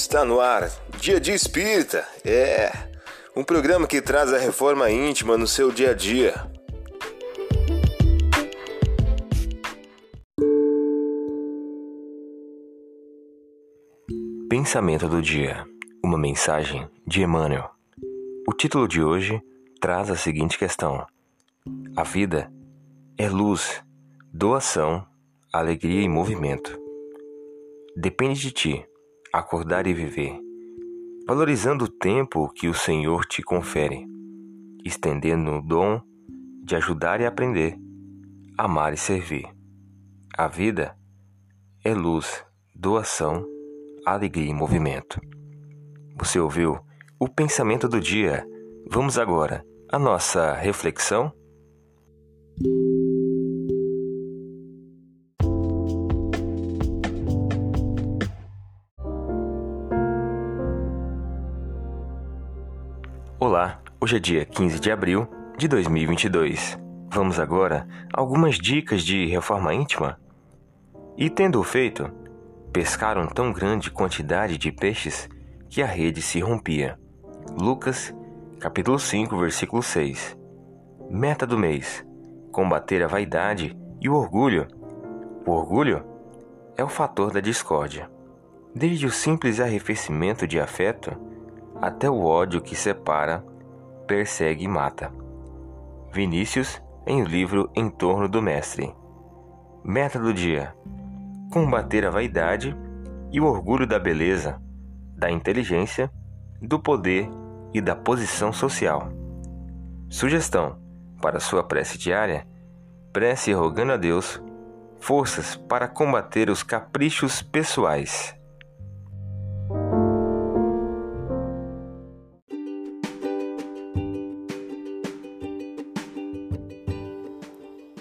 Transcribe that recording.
Está no ar, Dia de Espírita. É um programa que traz a reforma íntima no seu dia a dia. Pensamento do dia. Uma mensagem de Emmanuel. O título de hoje traz a seguinte questão: A vida é luz, doação, alegria e movimento. Depende de ti acordar e viver, valorizando o tempo que o Senhor te confere, estendendo o dom de ajudar e aprender, amar e servir. A vida é luz, doação, alegria e movimento. Você ouviu o pensamento do dia? Vamos agora à nossa reflexão? Olá, hoje é dia 15 de abril de 2022. Vamos agora a algumas dicas de reforma íntima. E tendo feito, pescaram tão grande quantidade de peixes que a rede se rompia. Lucas, capítulo 5, versículo 6. Meta do mês: combater a vaidade e o orgulho. O orgulho é o fator da discórdia. Desde o simples arrefecimento de afeto até o ódio que separa, persegue e mata. Vinícius, em livro Em torno do Mestre. Meta do dia: combater a vaidade e o orgulho da beleza, da inteligência, do poder e da posição social. Sugestão para sua prece diária: prece rogando a Deus forças para combater os caprichos pessoais.